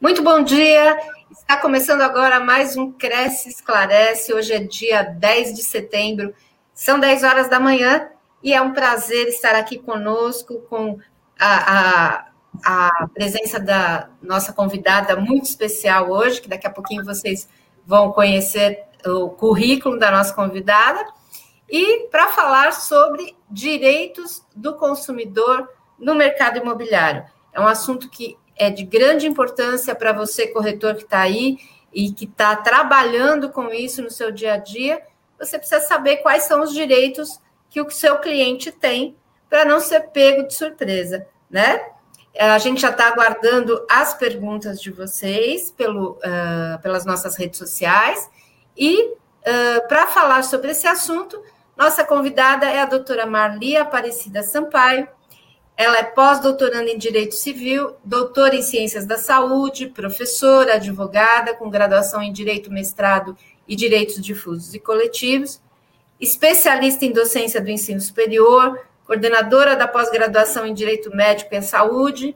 Muito bom dia. Está começando agora mais um Cresce Esclarece. Hoje é dia 10 de setembro, são 10 horas da manhã e é um prazer estar aqui conosco com a, a, a presença da nossa convidada muito especial hoje, que daqui a pouquinho vocês vão conhecer o currículo da nossa convidada, e para falar sobre direitos do consumidor no mercado imobiliário. É um assunto que é de grande importância para você, corretor que está aí e que está trabalhando com isso no seu dia a dia. Você precisa saber quais são os direitos que o seu cliente tem para não ser pego de surpresa, né? A gente já está aguardando as perguntas de vocês pelo, uh, pelas nossas redes sociais. E uh, para falar sobre esse assunto, nossa convidada é a doutora Marli Aparecida Sampaio, ela é pós-doutoranda em Direito Civil, doutora em Ciências da Saúde, professora, advogada, com graduação em Direito, mestrado e Direitos Difusos e Coletivos, especialista em docência do ensino superior, coordenadora da pós-graduação em Direito Médico e Saúde,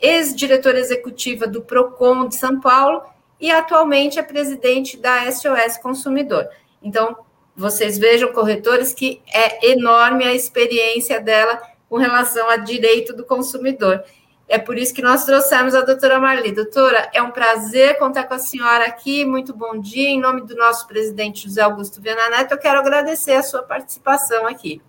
ex-diretora executiva do PROCON de São Paulo e atualmente é presidente da SOS Consumidor. Então, vocês vejam, corretores, que é enorme a experiência dela com relação a direito do consumidor. É por isso que nós trouxemos a doutora Marli. Doutora, é um prazer contar com a senhora aqui. Muito bom dia. Em nome do nosso presidente José Augusto Viana Neto, eu quero agradecer a sua participação aqui.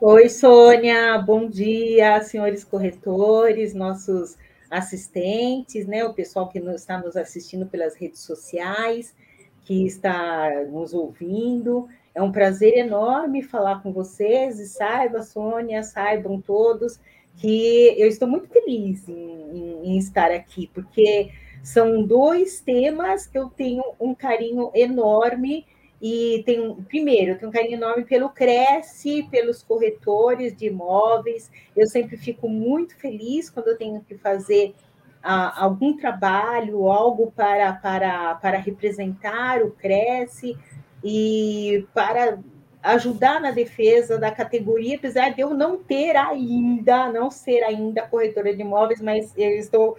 Oi, Sônia. Bom dia, senhores corretores, nossos assistentes, né? O pessoal que está nos assistindo pelas redes sociais, que está nos ouvindo. É um prazer enorme falar com vocês e saiba, Sônia, saibam todos que eu estou muito feliz em, em, em, estar aqui, porque são dois temas que eu tenho um carinho enorme e tenho, primeiro, eu tenho um carinho enorme pelo Cresce, pelos corretores de imóveis. Eu sempre fico muito feliz quando eu tenho que fazer ah, algum trabalho, algo para, para, para representar o Cresce, e para ajudar na defesa da categoria, apesar de eu não ter ainda, não ser ainda corretora de imóveis, mas eu estou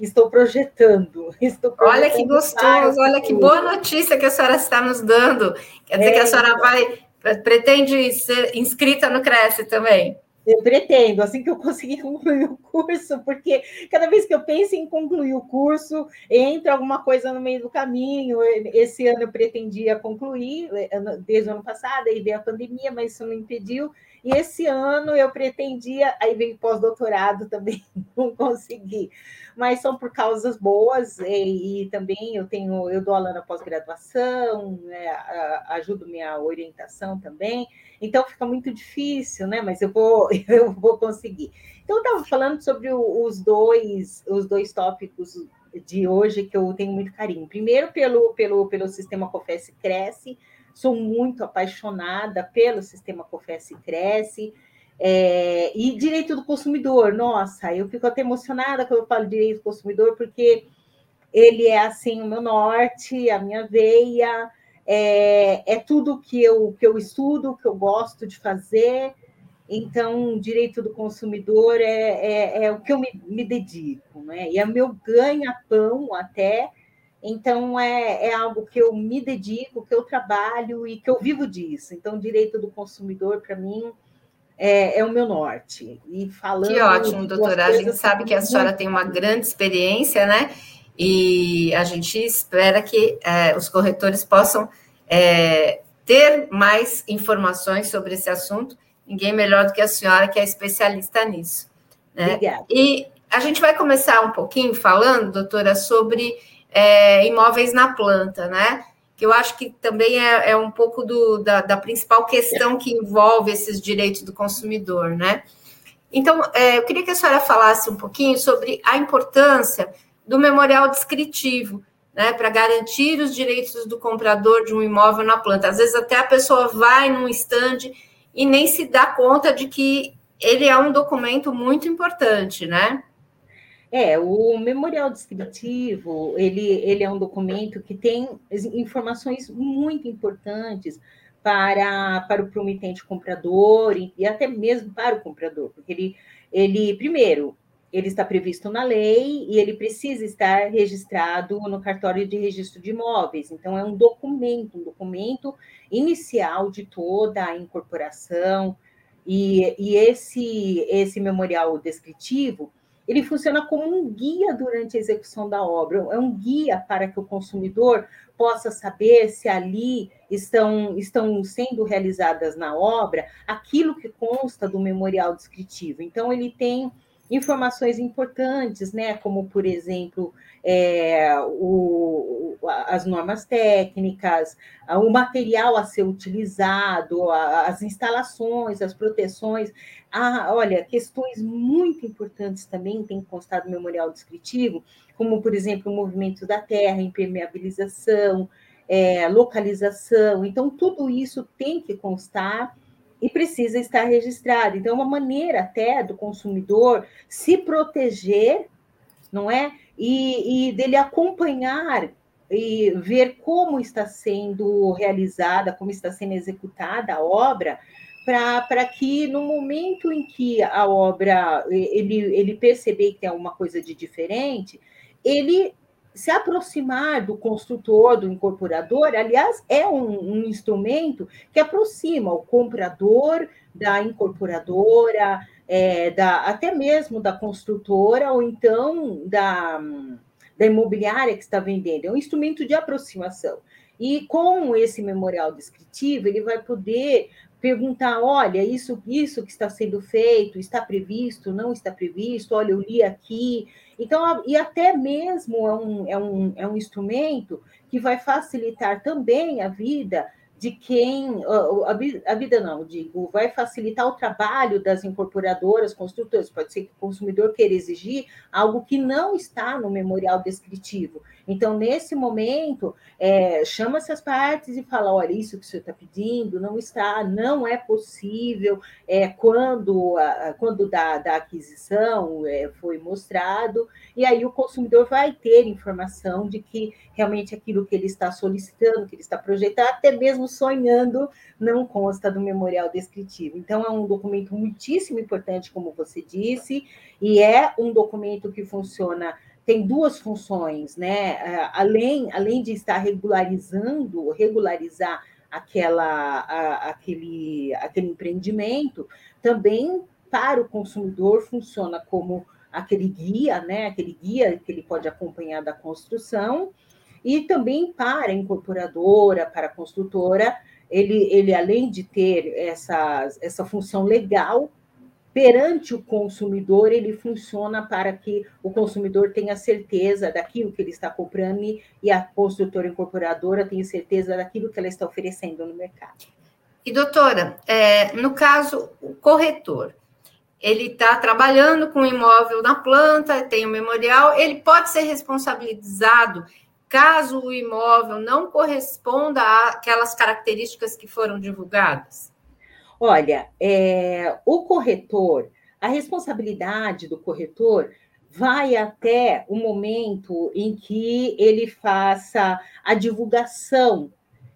estou projetando. Estou projetando olha que gostoso, olha que boa notícia que a senhora está nos dando. Quer dizer é, que a senhora vai pretende ser inscrita no Cresce também? Eu pretendo, assim que eu conseguir concluir o curso, porque cada vez que eu penso em concluir o curso, entra alguma coisa no meio do caminho. Esse ano eu pretendia concluir, desde o ano passado, aí veio a pandemia, mas isso não impediu. E esse ano eu pretendia, aí veio pós-doutorado também, não consegui. Mas são por causas boas, e, e também eu tenho, eu dou aula na pós-graduação, né, ajudo minha orientação também. Então fica muito difícil, né? Mas eu vou, eu vou conseguir. Então eu estava falando sobre os dois, os dois tópicos de hoje que eu tenho muito carinho. Primeiro pelo, pelo, pelo sistema Confesse Cresce, sou muito apaixonada pelo sistema Confesse Cresce. É, e direito do consumidor, nossa, eu fico até emocionada quando eu falo direito do consumidor, porque ele é assim o meu norte, a minha veia, é, é tudo que eu, que eu estudo, que eu gosto de fazer. Então, direito do consumidor é, é, é o que eu me, me, dedico, né? E é meu ganha-pão até. Então, é, é algo que eu me dedico, que eu trabalho e que eu vivo disso. Então, direito do consumidor, para mim, é, é, o meu norte. E falando. Que ótimo, doutora. A gente sabe que a senhora tem uma grande experiência, né? E a gente espera que é, os corretores possam é, ter mais informações sobre esse assunto. Ninguém melhor do que a senhora, que é especialista nisso. Né? Obrigada. E a gente vai começar um pouquinho falando, doutora, sobre é, imóveis na planta, né? Que eu acho que também é, é um pouco do, da, da, principal questão que envolve esses direitos do consumidor, né? Então, é, eu queria que a senhora falasse um pouquinho sobre a importância do memorial descritivo, né, para garantir os direitos do comprador de um imóvel na planta. Às vezes até a pessoa vai num estande e nem se dá conta de que ele é um documento muito importante, né? É, o memorial descritivo, ele, ele é um documento que tem informações muito importantes para, para o promitente comprador e, e até mesmo para o comprador, porque ele, ele primeiro, ele está previsto na lei e ele precisa estar registrado no cartório de registro de imóveis. Então, é um documento, um documento inicial de toda a incorporação. E, e esse, esse memorial descritivo, ele funciona como um guia durante a execução da obra, é um guia para que o consumidor possa saber se ali estão, estão sendo realizadas na obra aquilo que consta do memorial descritivo. Então, ele tem informações importantes, né, como, por exemplo, é, o, as normas técnicas, o material a ser utilizado, as instalações, as proteções. Ah, olha, questões muito importantes também têm constado no memorial descritivo, como, por exemplo, o movimento da terra, impermeabilização, é, localização. Então, tudo isso tem que constar e precisa estar registrado. Então, é uma maneira até do consumidor se proteger, não é? E, e dele acompanhar e ver como está sendo realizada, como está sendo executada a obra, para que no momento em que a obra ele, ele perceber que tem alguma coisa de diferente, ele se aproximar do construtor, do incorporador, aliás, é um, um, instrumento que aproxima o comprador da incorporadora, é, da, até mesmo da construtora, ou então da, da imobiliária que está vendendo. É um instrumento de aproximação. E com esse memorial descritivo, ele vai poder perguntar: olha, isso, isso que está sendo feito, está previsto, não está previsto, olha, eu li aqui, então, e até mesmo é um, é um, é um instrumento que vai facilitar também a vida de quem a vida não, digo, vai facilitar o trabalho das incorporadoras, construtoras. Pode ser que o consumidor queira exigir algo que não está no memorial descritivo. Então, nesse momento, é, chama-se as partes e fala: olha, isso que o senhor está pedindo não está, não é possível. É, quando quando da, da aquisição é, foi mostrado, e aí o consumidor vai ter informação de que realmente aquilo que ele está solicitando, que ele está projetando, até mesmo sonhando, não consta do memorial descritivo. Então, é um documento muitíssimo importante, como você disse, e é um documento que funciona tem duas funções, né? É, além, além de estar regularizando, regularizar aquela, a, aquele, aquele empreendimento, também para o consumidor funciona como aquele guia, né? Aquele guia que ele pode acompanhar da construção, e também para a incorporadora, para a construtora, ele, ele além de ter essa, essa função legal, perante o consumidor, ele funciona para que o consumidor tenha certeza daquilo que ele está comprando e a construtora incorporadora tenha certeza daquilo que ela está oferecendo no mercado. E, doutora, é, no caso, o corretor, ele está trabalhando com o imóvel na planta, tem o memorial, ele pode ser responsabilizado caso o imóvel não corresponda àquelas características que foram divulgadas? Olha, é, o corretor, a responsabilidade do corretor vai até o momento em que ele faça a divulgação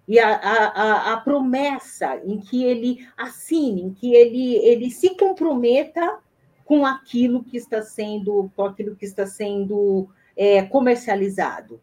e a, a, a, promessa em que ele assine, em que ele, ele se comprometa com aquilo que está sendo, com aquilo que está sendo é, comercializado.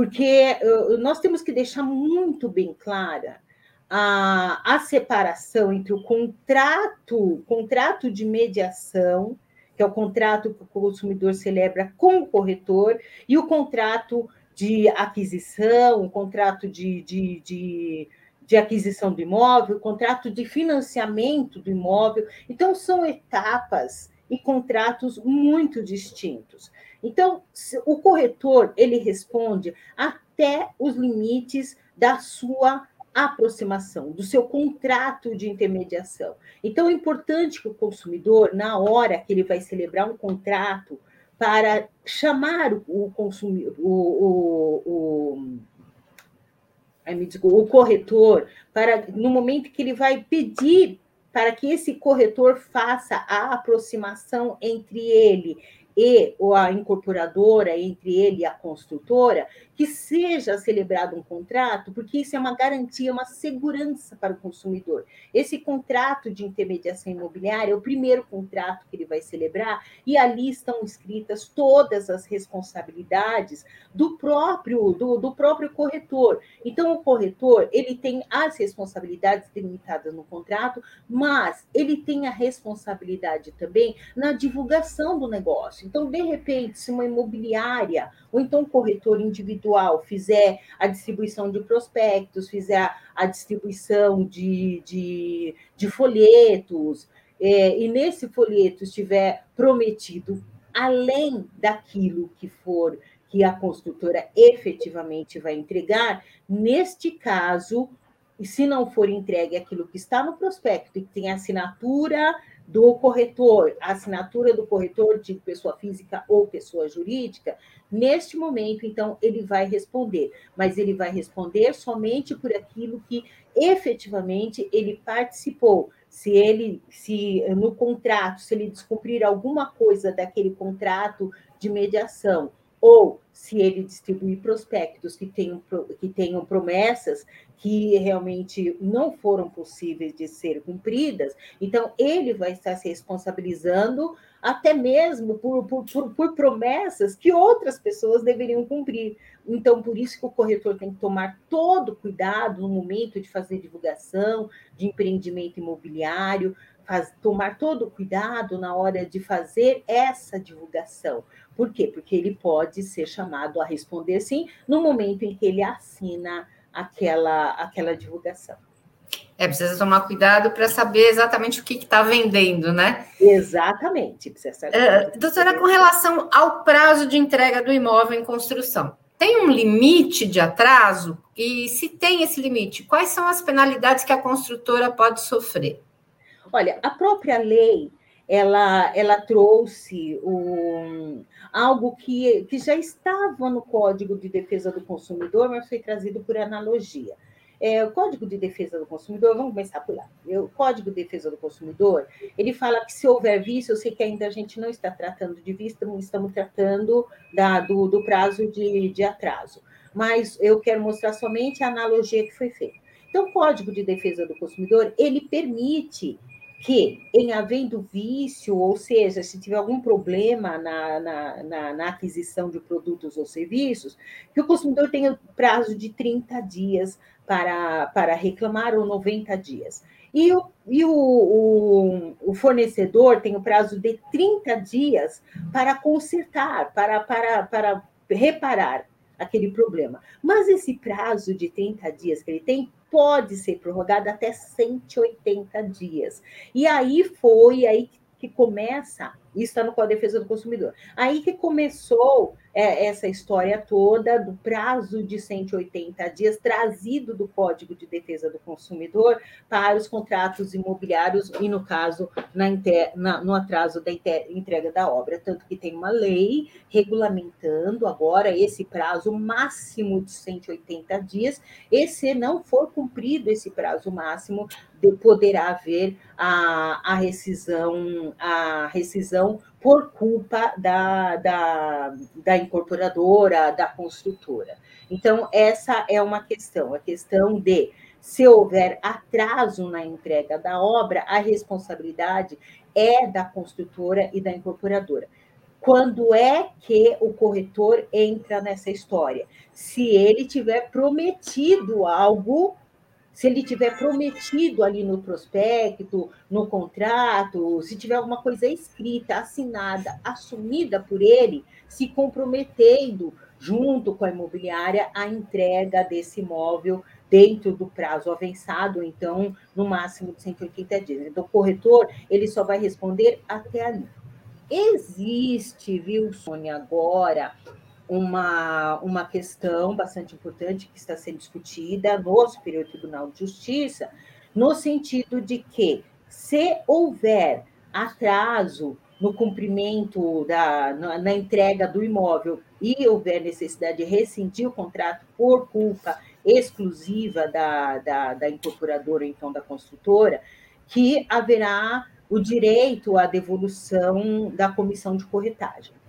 Porque nós temos que deixar muito bem clara a, a separação entre o contrato, contrato de mediação, que é o contrato que o consumidor celebra com o corretor, e o contrato de aquisição, o contrato de, de, de, de aquisição do imóvel, o contrato de financiamento do imóvel. Então, são etapas e contratos muito distintos. Então, o corretor ele responde até os limites da sua aproximação, do seu contrato de intermediação. Então, é importante que o consumidor, na hora que ele vai celebrar um contrato, para chamar o consumidor, o, o, o, o corretor, para no momento que ele vai pedir para que esse corretor faça a aproximação entre ele e a incorporadora, entre ele e a construtora, que seja celebrado um contrato, porque isso é uma garantia, uma segurança para o consumidor. Esse contrato de intermediação imobiliária é o primeiro contrato que ele vai celebrar, e ali estão escritas todas as responsabilidades do próprio, do, do próprio corretor. Então, o corretor ele tem as responsabilidades delimitadas no contrato, mas ele tem a responsabilidade também na divulgação do negócio. Então, de repente, se uma imobiliária ou então um corretor individual fizer a distribuição de prospectos, fizer a distribuição de, de, de folhetos, é, e nesse folheto estiver prometido, além daquilo que for que a construtora efetivamente vai entregar, neste caso, se não for entregue aquilo que está no prospecto e que tem assinatura do corretor, a assinatura do corretor de pessoa física ou pessoa jurídica, neste momento, então, ele vai responder, mas ele vai responder somente por aquilo que efetivamente ele participou. Se ele, se no contrato, se ele descumprir alguma coisa daquele contrato de mediação, ou se ele distribuir prospectos que tenham, que tenham promessas que realmente não foram possíveis de ser cumpridas, então ele vai estar se responsabilizando até mesmo por, por, por, por promessas que outras pessoas deveriam cumprir. Então, por isso que o corretor tem que tomar todo cuidado no momento de fazer divulgação de empreendimento imobiliário, faz, tomar todo cuidado na hora de fazer essa divulgação. Por quê? Porque ele pode ser chamado a responder sim no momento em que ele assina aquela, aquela divulgação. É, precisa tomar cuidado para saber exatamente o que está vendendo, né? Exatamente. Precisa saber uh, doutora, com relação ao prazo de entrega do imóvel em construção, tem um limite de atraso? E se tem esse limite, quais são as penalidades que a construtora pode sofrer? Olha, a própria lei ela, ela trouxe um, algo que, que já estava no Código de Defesa do Consumidor, mas foi trazido por analogia. É, o Código de Defesa do Consumidor, vamos começar por lá. O Código de Defesa do Consumidor, ele fala que se houver vício, eu sei que ainda a gente não está tratando de vista, estamos tratando da, do, do prazo de, de atraso. Mas eu quero mostrar somente a analogia que foi feita. Então, o Código de Defesa do Consumidor, ele permite que, em havendo vício, ou seja, se tiver algum problema na, na, na, na, aquisição de produtos ou serviços, que o consumidor tenha prazo de 30 dias para, para reclamar ou 90 dias. E, o, e o, o, o fornecedor tem o prazo de 30 dias para consertar, para, para, para reparar aquele problema. Mas esse prazo de 30 dias que ele tem pode ser prorrogado até 180 dias. E aí foi aí que começa, isso está no Código de Defesa do Consumidor, aí que começou é, essa história toda do prazo de 180 dias trazido do Código de Defesa do Consumidor para os contratos imobiliários e, no caso, na, na, no atraso da entrega da obra. Tanto que tem uma lei regulamentando agora esse prazo máximo de 180 dias, e se não for cumprido esse prazo máximo, poderá haver a, a rescisão, a rescisão por culpa da, da, da incorporadora, da construtora. Então, essa é uma questão, a questão de se houver atraso na entrega da obra, a responsabilidade é da construtora e da incorporadora. Quando é que o corretor entra nessa história? Se ele tiver prometido algo se ele tiver prometido ali no prospecto, no contrato, se tiver alguma coisa escrita, assinada, assumida por ele, se comprometendo junto com a imobiliária a entrega desse imóvel dentro do prazo avançado, então no máximo de 180 dias. Então o corretor ele só vai responder até ali. Existe, viu, Sônia, agora uma, uma questão bastante importante que está sendo discutida no Superior Tribunal de Justiça, no sentido de que, se houver atraso no cumprimento da na, na, entrega do imóvel e houver necessidade de rescindir o contrato por culpa exclusiva da, da, da incorporadora, então da construtora, que haverá o direito à devolução da comissão de corretagem.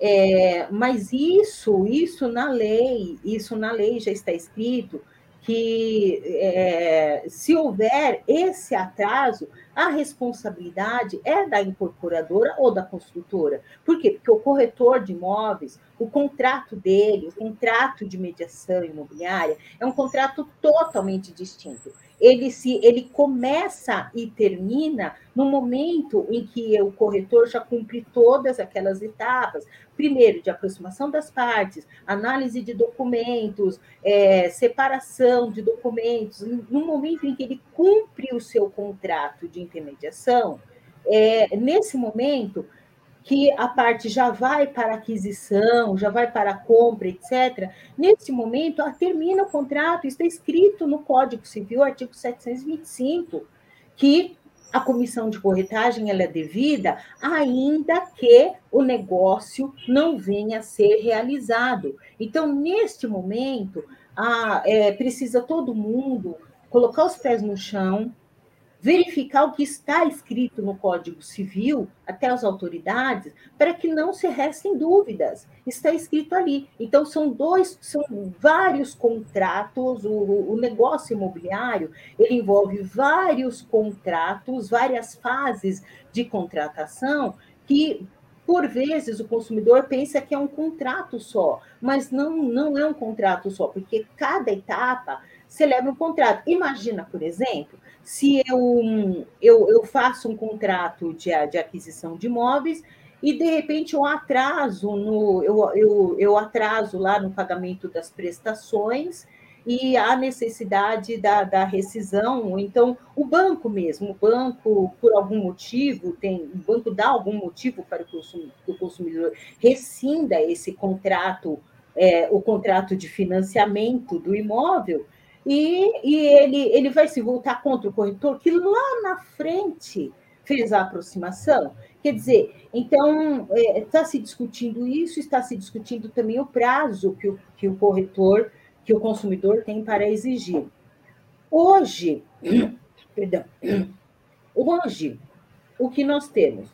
É, mas isso, isso na lei, isso na lei já está escrito que é, se houver esse atraso, a responsabilidade é da incorporadora ou da construtora. Por quê? Porque o corretor de imóveis, o contrato dele, o contrato de mediação imobiliária, é um contrato totalmente distinto ele se ele começa e termina no momento em que o corretor já cumpre todas aquelas etapas, primeiro de aproximação das partes, análise de documentos, é, separação de documentos, no momento em que ele cumpre o seu contrato de intermediação, é, nesse momento que a parte já vai para aquisição, já vai para a compra, etc. Nesse momento, termina o contrato, está escrito no Código Civil, artigo 725, que a comissão de corretagem ela é devida, ainda que o negócio não venha a ser realizado. Então, neste momento, ah, é, precisa todo mundo colocar os pés no chão, verificar o que está escrito no Código Civil, até as autoridades, para que não se restem dúvidas. Está escrito ali. Então, são dois, são vários contratos, o, o negócio imobiliário, ele envolve vários contratos, várias fases de contratação, que por vezes o consumidor pensa que é um contrato só, mas não, não é um contrato só, porque cada etapa celebra um contrato. Imagina, por exemplo, se eu, eu, eu faço um contrato de, de aquisição de imóveis e de repente eu atraso no eu, eu, eu atraso lá no pagamento das prestações e há necessidade da, da rescisão, então o banco mesmo, o banco, por algum motivo, tem, o banco dá algum motivo para que o consumidor rescinda esse contrato, é, o contrato de financiamento do imóvel, e, e ele, ele vai se voltar contra o corretor que lá na frente fez a aproximação. Quer dizer, então está é, se discutindo isso, está se discutindo também o prazo que o, que o corretor, que o consumidor tem para exigir. Hoje, perdão, hoje, o que nós temos?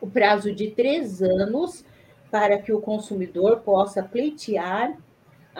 O prazo de três anos para que o consumidor possa pleitear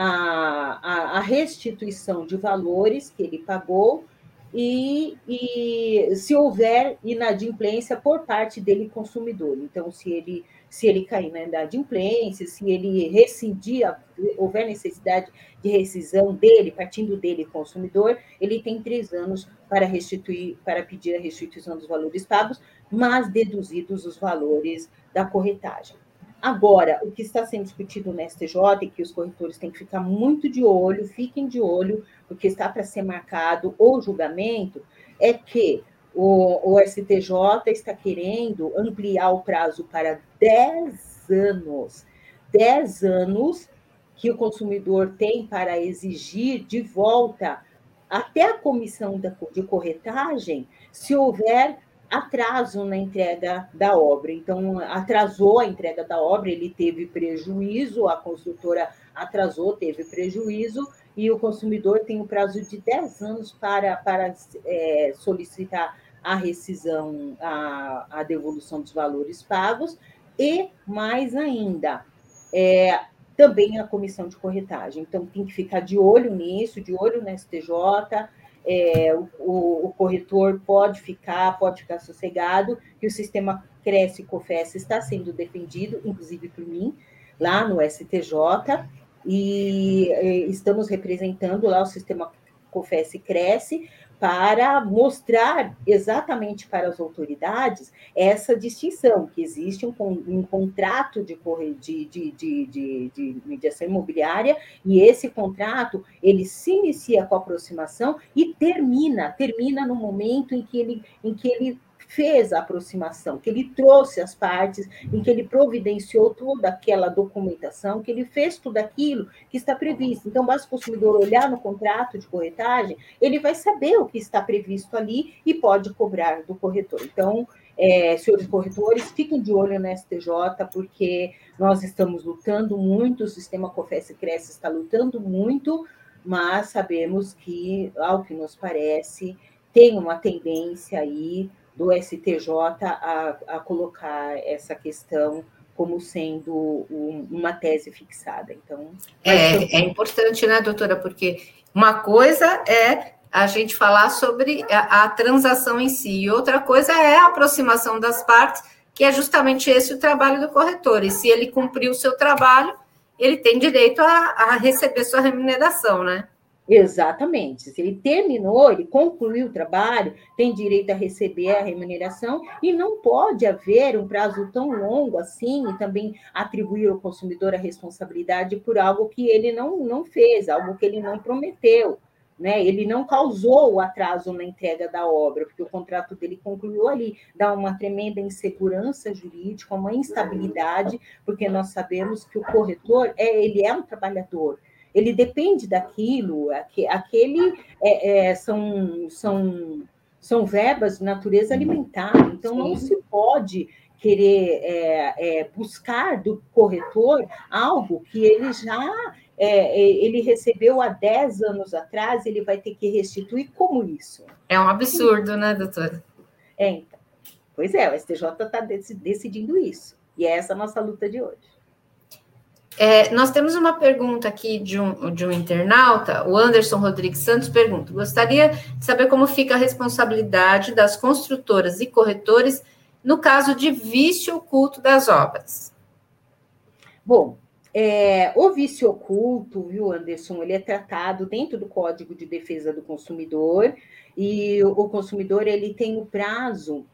a, a, restituição de valores que ele pagou e, e, se houver inadimplência por parte dele consumidor. Então, se ele se ele cair na inadimplência, se ele rescindir, houver necessidade de rescisão dele, partindo dele consumidor, ele tem três anos para restituir, para pedir a restituição dos valores pagos, mas deduzidos os valores da corretagem. Agora, o que está sendo discutido no STJ e que os corretores têm que ficar muito de olho, fiquem de olho, porque está para ser marcado o julgamento, é que o, o STJ está querendo ampliar o prazo para 10 anos. 10 anos que o consumidor tem para exigir de volta até a comissão de corretagem, se houver atraso na entrega da obra. Então, atrasou a entrega da obra, ele teve prejuízo, a construtora atrasou, teve prejuízo, e o consumidor tem um prazo de 10 anos para, para é, solicitar a rescisão, a, a devolução dos valores pagos, e mais ainda, é, também a comissão de corretagem. Então, tem que ficar de olho nisso, de olho na STJ, é, o, o, corretor pode ficar, pode ficar sossegado, que o sistema Cresce Confessa está sendo defendido, inclusive por mim, lá no STJ, e, e estamos representando lá o sistema Confesse Cresce, para mostrar exatamente para as autoridades essa distinção, que existe um, um contrato de, de, de, de, de mediação imobiliária, e esse contrato ele se inicia com a aproximação e termina, termina no momento em que ele, em que ele fez a aproximação, que ele trouxe as partes, em que ele providenciou toda aquela documentação, que ele fez tudo aquilo que está previsto. Então, basta o consumidor olhar no contrato de corretagem, ele vai saber o que está previsto ali e pode cobrar do corretor. Então, é, senhores corretores, fiquem de olho na STJ, porque nós estamos lutando muito, o sistema COFES Cresce está lutando muito, mas sabemos que, ao que nos parece, tem uma tendência aí do STJ a, a colocar essa questão como sendo um, uma tese fixada. Então, é, é importante, né, doutora? Porque uma coisa é a gente falar sobre a, a, transação em si, e outra coisa é a aproximação das partes, que é justamente esse o trabalho do corretor. E se ele cumprir o seu trabalho, ele tem direito a, a receber sua remuneração, né? Exatamente. Se ele terminou, ele concluiu o trabalho, tem direito a receber a remuneração e não pode haver um prazo tão longo assim e também atribuir ao consumidor a responsabilidade por algo que ele não, não fez, algo que ele não prometeu. Né? Ele não causou o atraso na entrega da obra, porque o contrato dele concluiu ali, dá uma tremenda insegurança jurídica, uma instabilidade, porque nós sabemos que o corretor é ele é um trabalhador, ele depende daquilo, aquele é, é, são, são, são verbas de natureza alimentar, então Sim. não se pode querer é, é, buscar do corretor algo que ele já é, é ele recebeu há 10 anos atrás, ele vai ter que restituir como isso? É um absurdo, né, doutora? É, então. Pois é, o STJ está decidindo isso. E é essa a nossa luta de hoje. É, nós temos uma pergunta aqui de um, de um internauta, o Anderson Rodrigues Santos pergunta: gostaria de saber como fica a responsabilidade das construtoras e corretores no caso de vício oculto das obras. Bom, é, o vício oculto, viu, Anderson, ele é tratado dentro do Código de Defesa do Consumidor e o, o consumidor ele tem o prazo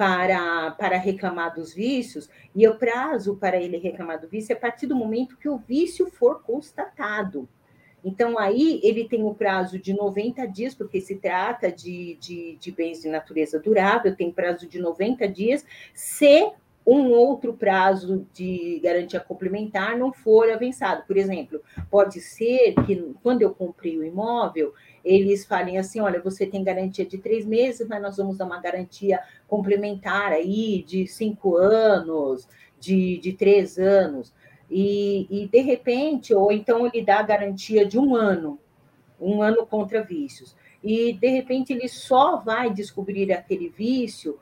para, para reclamar dos vícios, e o prazo para ele reclamar do vício é a partir do momento que o vício for constatado. Então, aí ele tem o prazo de 90 dias, porque se trata de, de, de bens de natureza durável, tem prazo de 90 dias, se um outro prazo de garantia complementar não for avançado. Por exemplo, pode ser que quando eu comprei o imóvel, eles falem assim: olha, você tem garantia de três meses, mas nós vamos dar uma garantia complementar aí de cinco anos, de, de três anos. E, e de repente, ou então ele dá a garantia de um ano, um ano contra vícios. E de repente ele só vai descobrir aquele vício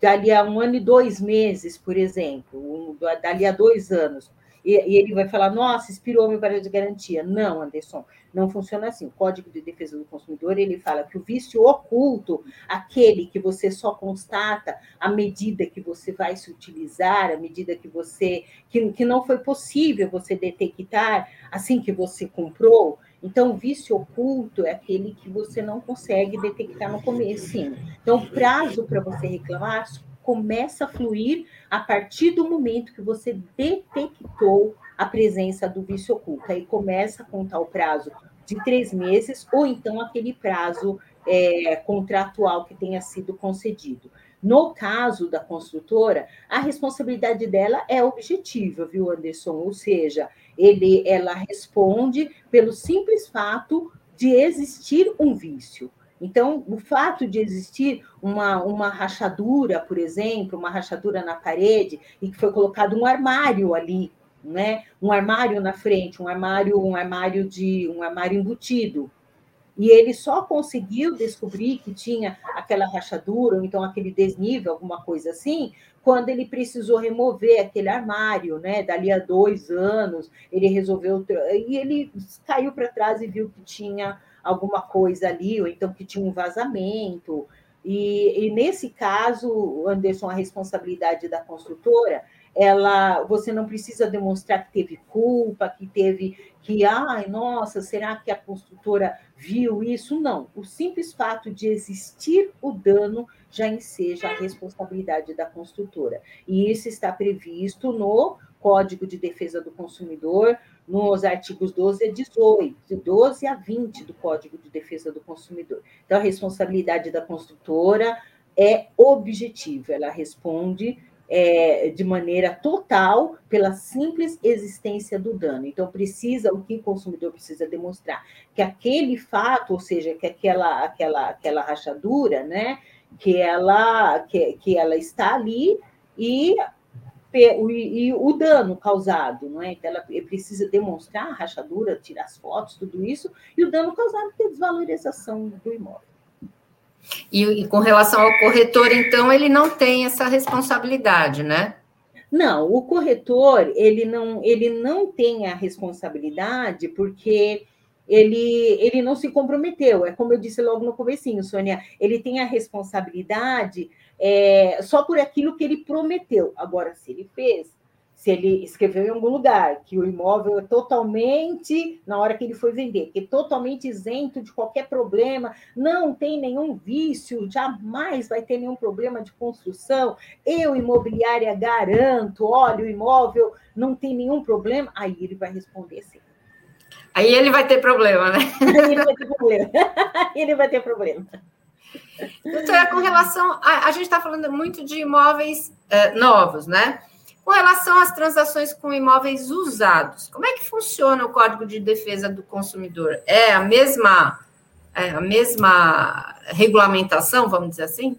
dali a um ano e dois meses, por exemplo, um, dali a dois anos. E, e, ele vai falar, nossa, expirou meu período de garantia. Não, Anderson, não funciona assim. O Código de Defesa do Consumidor, ele fala que o vício oculto, aquele que você só constata à medida que você vai se utilizar, à medida que você, que, que não foi possível você detectar assim que você comprou, então, o vício oculto é aquele que você não consegue detectar no começo. Então, o prazo para você reclamar começa a fluir a partir do momento que você detectou a presença do vício oculto. Aí começa a contar o prazo de três meses, ou então aquele prazo é, contratual que tenha sido concedido. No caso da construtora, a responsabilidade dela é objetiva, viu, Anderson? Ou seja, ele, ela responde pelo simples fato de existir um vício. Então, o fato de existir uma, uma rachadura, por exemplo, uma rachadura na parede, e que foi colocado um armário ali, né? Um armário na frente, um armário, um armário de um armário embutido. E ele só conseguiu descobrir que tinha aquela rachadura, ou então aquele desnível, alguma coisa assim, quando ele precisou remover aquele armário, né? Dali a dois anos, ele resolveu. E ele caiu para trás e viu que tinha alguma coisa ali, ou então que tinha um vazamento. E, e nesse caso, Anderson, a responsabilidade da construtora, ela, você não precisa demonstrar que teve culpa, que teve que, ai, nossa, será que a construtora viu isso? Não. O simples fato de existir o dano já enseja a responsabilidade da construtora. E isso está previsto no Código de Defesa do Consumidor, nos artigos 12 a 18, 12 a 20 do Código de Defesa do Consumidor. Então, a responsabilidade da construtora é objetiva, ela responde é, de maneira total pela simples existência do dano. Então, precisa, o que o consumidor precisa demonstrar? Que aquele fato, ou seja, que aquela, aquela, aquela rachadura, né, que ela, que, que ela está ali e e, e, o dano causado, não é? Então, ela precisa demonstrar a rachadura, tirar as fotos, tudo isso, e o dano causado é a desvalorização do imóvel. E, e, com relação ao corretor, então, ele não tem essa responsabilidade, né? Não, o corretor ele não, ele não tem a responsabilidade porque ele, ele não se comprometeu. É como eu disse logo no comecinho, Sônia, ele tem a responsabilidade é, só por aquilo que ele prometeu. Agora, se ele fez, se ele escreveu em algum lugar que o imóvel é totalmente, na hora que ele foi vender, que é totalmente isento de qualquer problema, não tem nenhum vício, jamais vai ter nenhum problema de construção, eu, imobiliária, garanto, olha, o imóvel não tem nenhum problema, aí ele vai responder sim. Aí ele vai ter problema, né? Aí ele vai ter problema. ele vai ter problema. Doutora, com relação. A, a gente está falando muito de imóveis é, novos, né? Com relação às transações com imóveis usados, como é que funciona o Código de Defesa do Consumidor? É a mesma, é a mesma regulamentação, vamos dizer assim?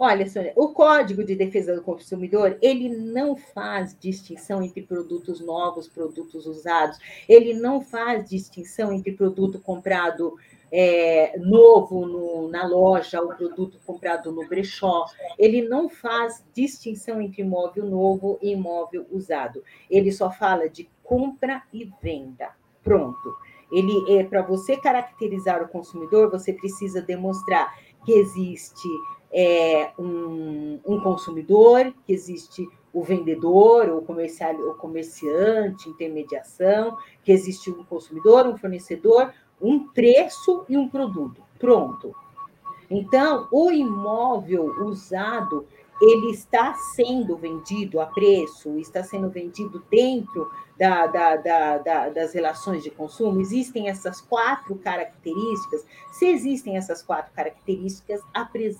Olha, Sônia, o Código de Defesa do Consumidor, ele não faz distinção entre produtos novos, produtos usados. Ele não faz distinção entre produto comprado é, novo no, na loja, o produto comprado no brechó. Ele não faz distinção entre imóvel novo e imóvel usado. Ele só fala de compra e venda. Pronto. Ele é para você caracterizar o consumidor, você precisa demonstrar que existe é, um, um, consumidor, que existe o vendedor, o comercial, o comerciante, intermediação, que existe um consumidor, um fornecedor, um preço e um produto. Pronto. Então, o imóvel usado, ele está sendo vendido a preço, está sendo vendido dentro da, da, da, das relações de consumo. Existem essas quatro características. Se existem essas quatro características,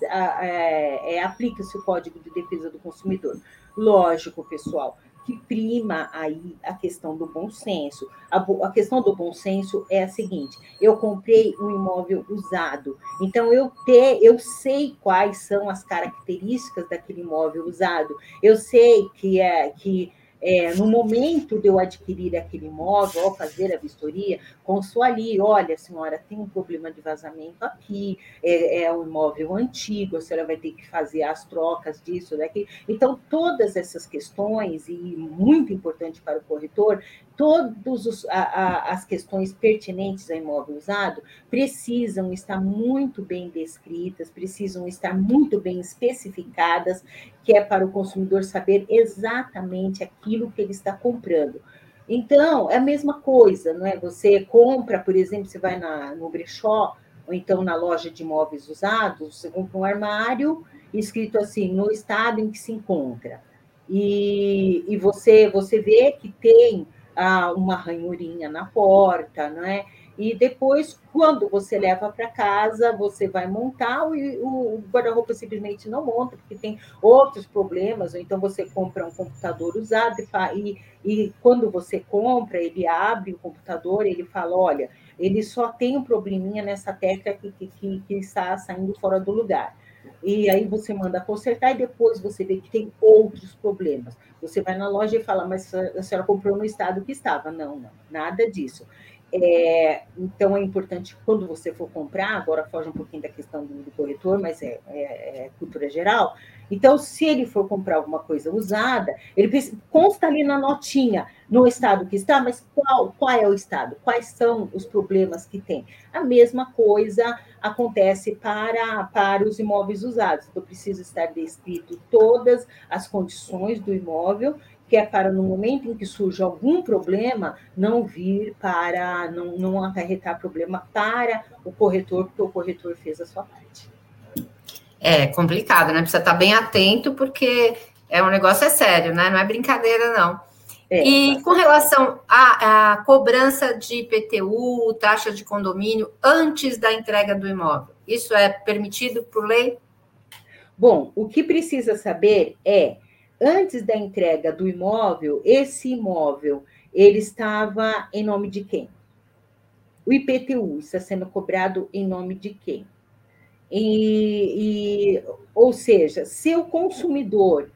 é, é, aplica-se o Código de Defesa do Consumidor. Lógico, pessoal, que prima aí a questão do bom senso. A, a, questão do bom senso é a seguinte: eu comprei um imóvel usado, então eu ter, eu sei quais são as características daquele imóvel usado. Eu sei que é que é, no momento de eu adquirir aquele imóvel, fazer a vistoria, constou ali, olha, senhora, tem um problema de vazamento aqui, é, é um imóvel antigo, a senhora vai ter que fazer as trocas disso, daqui. Então, todas essas questões, e muito importante para o corretor, todas as questões pertinentes ao imóvel usado precisam estar muito bem descritas, precisam estar muito bem especificadas, que é para o consumidor saber exatamente aquilo que ele está comprando. Então, é a mesma coisa, não é? Você compra, por exemplo, você vai na, no brechó, ou então na loja de imóveis usados, você compra um armário escrito assim, no estado em que se encontra. E, e você, você vê que tem ah, uma ranhurinha na porta, não é? E depois, quando você leva para casa, você vai montar, e o guarda-roupa simplesmente não monta, porque tem outros problemas, ou então você compra um computador usado e, e quando você compra, ele abre o computador, ele fala, olha, ele só tem um probleminha nessa tecla que, que, que está saindo fora do lugar. E aí você manda consertar e depois você vê que tem outros problemas. Você vai na loja e fala, mas a senhora comprou no estado que estava. Não, não, nada disso. É, então é importante quando você for comprar, agora foge um pouquinho da questão do, do corretor, mas é, é, é, cultura geral. Então, se ele for comprar alguma coisa usada, ele consta ali na notinha no estado que está, mas qual, qual é o estado? Quais são os problemas que tem? A mesma coisa acontece para, para os imóveis usados. Então, precisa estar descrito todas as condições do imóvel que é para no momento em que surge algum problema, não vir para, não, não acarretar problema para o corretor, porque o corretor fez a sua parte. É complicado, né? Precisa estar bem atento, porque é um negócio é sério, né? Não é brincadeira, não. É, e com relação à, à, cobrança de IPTU, taxa de condomínio, antes da entrega do imóvel, isso é permitido por lei? Bom, o que precisa saber é antes da entrega do imóvel, esse imóvel ele estava em nome de quem? O IPTU está sendo cobrado em nome de quem? E, e, ou seja, se o consumidor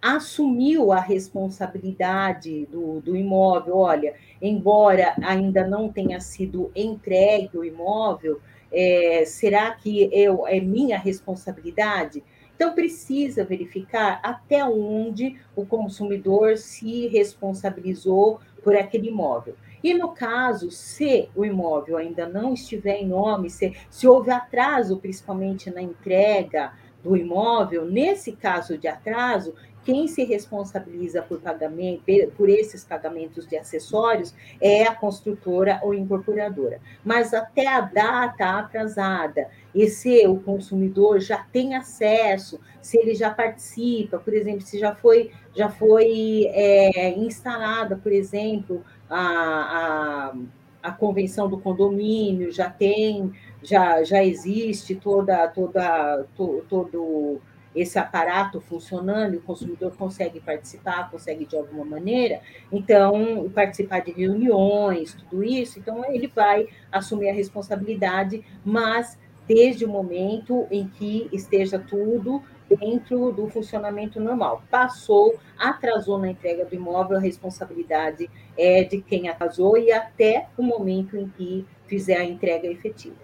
assumiu a responsabilidade do, do imóvel, olha, embora ainda não tenha sido entregue o imóvel, É, será que eu, é minha responsabilidade? Então, precisa verificar até onde o consumidor se responsabilizou por aquele imóvel. E no caso, se o imóvel ainda não estiver em nome, se, se houve atraso, principalmente na entrega do imóvel, nesse caso de atraso, quem se responsabiliza por pagamento, por esses pagamentos de acessórios é a construtora ou incorporadora. Mas até a data atrasada, e se o consumidor já tem acesso, se ele já participa, por exemplo, se já foi, já foi é, instalada, por exemplo, a, a, a convenção do condomínio, já tem, já, já existe toda, toda, to, todo esse aparato funcionando, o consumidor consegue participar, consegue de alguma maneira, então, participar de reuniões, tudo isso, então ele vai assumir a responsabilidade, mas desde o momento em que esteja tudo dentro do funcionamento normal. Passou, atrasou na entrega do imóvel, a responsabilidade é de quem atrasou e até o momento em que fizer a entrega efetiva.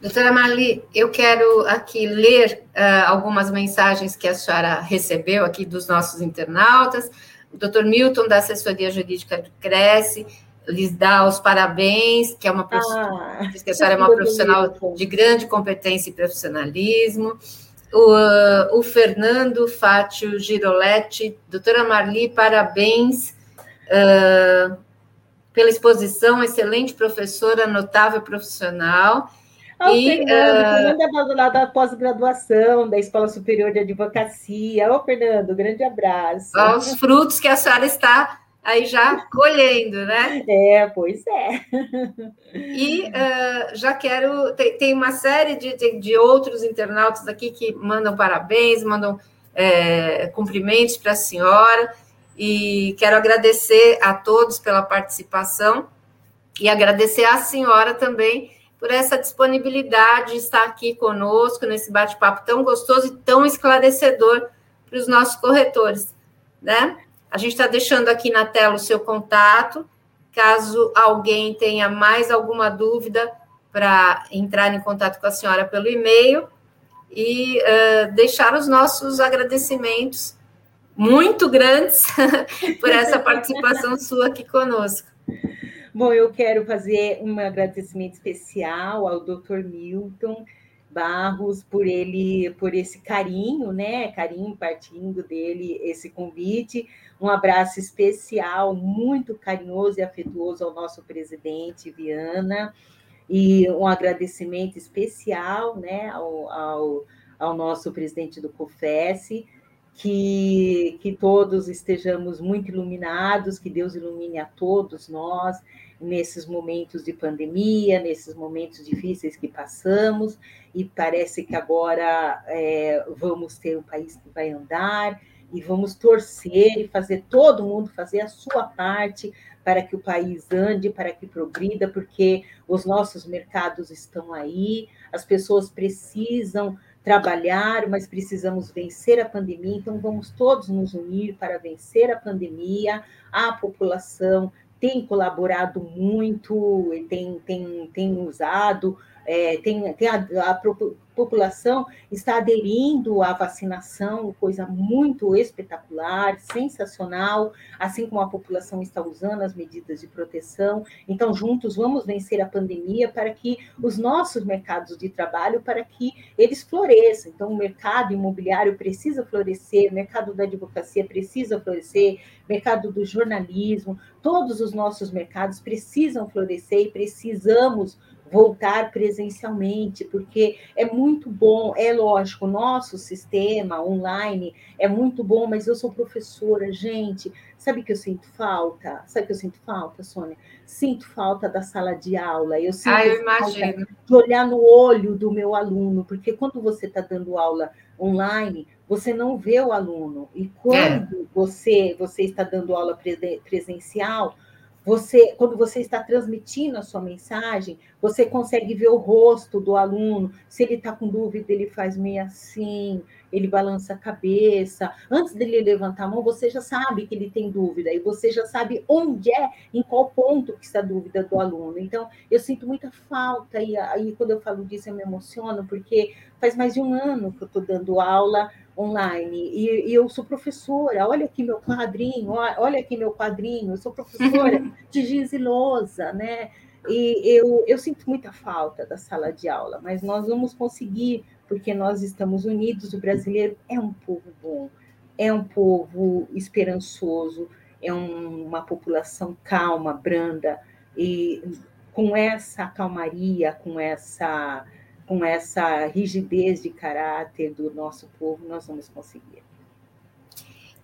Doutora Marli, eu quero aqui ler uh, algumas mensagens que a senhora recebeu aqui dos nossos internautas. O doutor Milton, da assessoria jurídica do Cresce, lhes dá os parabéns, que é uma ah, que a senhora é uma profissional de grande competência e profissionalismo. O, o Fernando Fátio Giroletti, doutora Marli, parabéns uh, pela exposição, excelente professora, notável profissional. Ao e, Fernando, uh... Fernando é lá da pós-graduação, da Escola Superior de Advocacia. Ô, Fernando, grande abraço. Os frutos que a senhora está aí já colhendo, né? É, pois é. E uh, já quero. Tem, tem uma série de, de, de, outros internautas aqui que mandam parabéns, mandam é, cumprimentos para a senhora. E quero agradecer a todos pela participação e agradecer à senhora também por essa disponibilidade de estar aqui conosco nesse bate-papo tão gostoso e tão esclarecedor para os nossos corretores, né? A gente está deixando aqui na tela o seu contato, caso alguém tenha mais alguma dúvida para entrar em contato com a senhora pelo e-mail e uh, deixar os nossos agradecimentos muito grandes por essa participação sua aqui conosco. Bom, eu quero fazer um agradecimento especial ao Dr. Milton Barros por ele, por esse carinho, né? Carinho partindo dele esse convite. Um abraço especial, muito carinhoso e afetuoso ao nosso presidente Viana e um agradecimento especial, né, ao, ao, ao nosso presidente do COFES, que, que todos estejamos muito iluminados, que Deus ilumine a todos nós nesses momentos de pandemia, nesses momentos difíceis que passamos, e parece que agora é, vamos ter um país que vai andar, e vamos torcer e fazer todo mundo fazer a sua parte para que o país ande, para que progrida, porque os nossos mercados estão aí, as pessoas precisam trabalhar, mas precisamos vencer a pandemia, então vamos todos nos unir para vencer a pandemia. A população tem colaborado muito, tem, tem, tem usado, é, tem, tem a, a população está aderindo à vacinação, coisa muito espetacular, sensacional, assim como a população está usando as medidas de proteção. Então, juntos vamos vencer a pandemia para que os nossos mercados de trabalho, para que eles floresçam. Então, o mercado imobiliário precisa florescer, o mercado da advocacia precisa florescer, mercado do jornalismo, todos os nossos mercados precisam florescer e precisamos voltar presencialmente, porque é muito bom, é lógico, o nosso sistema online é muito bom, mas eu sou professora, gente, sabe que eu sinto falta? Sabe que eu sinto falta, Sônia? Sinto falta da sala de aula, eu sinto ah, eu imagino. de olhar no olho do meu aluno, porque quando você está dando aula online, você não vê o aluno, e quando é. você, você está dando aula presencial, você, quando você está transmitindo a sua mensagem, você consegue ver o rosto do aluno. Se ele está com dúvida, ele faz meio assim, ele balança a cabeça. Antes dele levantar a mão, você já sabe que ele tem dúvida, e você já sabe onde é, em qual ponto que está a dúvida do aluno. Então, eu sinto muita falta, e aí quando eu falo disso, eu me emociono, porque faz mais de um ano que eu estou dando aula online. E, e, eu sou professora, olha aqui meu quadrinho, olha aqui meu quadrinho, eu sou professora de giz e lousa, né? E eu, eu sinto muita falta da sala de aula, mas nós vamos conseguir, porque nós estamos unidos. O brasileiro é um povo bom, é um povo esperançoso, é um, uma população calma, branda, e com essa calmaria, com essa com essa rigidez de caráter do nosso povo, nós vamos conseguir.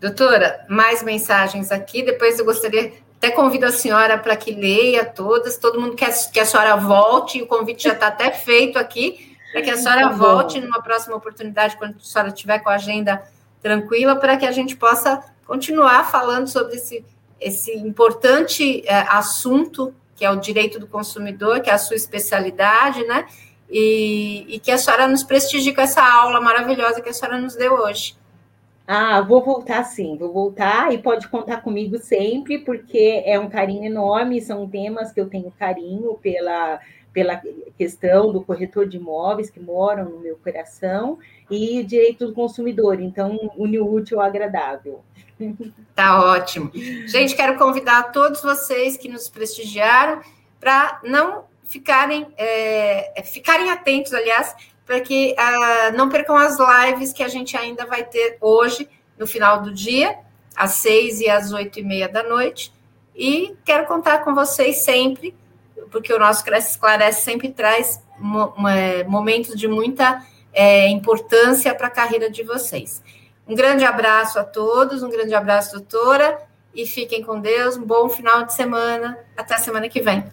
Doutora, mais mensagens aqui. Depois eu gostaria, até convido a senhora para que leia todas. Todo mundo quer que a senhora volte, o convite já está até feito aqui, para que a senhora tá volte numa próxima oportunidade, quando a senhora estiver com a agenda tranquila, para que a gente possa continuar falando sobre esse, esse importante é, assunto, que é o direito do consumidor, que é a sua especialidade, né? E, e que a senhora nos prestigie com essa aula maravilhosa que a senhora nos deu hoje. Ah, vou voltar sim, vou voltar e pode contar comigo sempre, porque é um carinho enorme, são temas que eu tenho carinho pela, pela questão do corretor de imóveis que moram no meu coração e direito do consumidor, então une o útil ao agradável. Tá ótimo. Gente, quero convidar todos vocês que nos prestigiaram para não ficarem, é, é, ficarem atentos, aliás, para que uh, não percam as lives que a gente ainda vai ter hoje, no final do dia, às seis e às oito e meia da noite. E quero contar com vocês sempre, porque o nosso Cresce Esclarece sempre traz é, momentos de muita é, importância para a carreira de vocês. Um grande abraço a todos, um grande abraço, doutora, e fiquem com Deus, um bom final de semana. Até a semana que vem.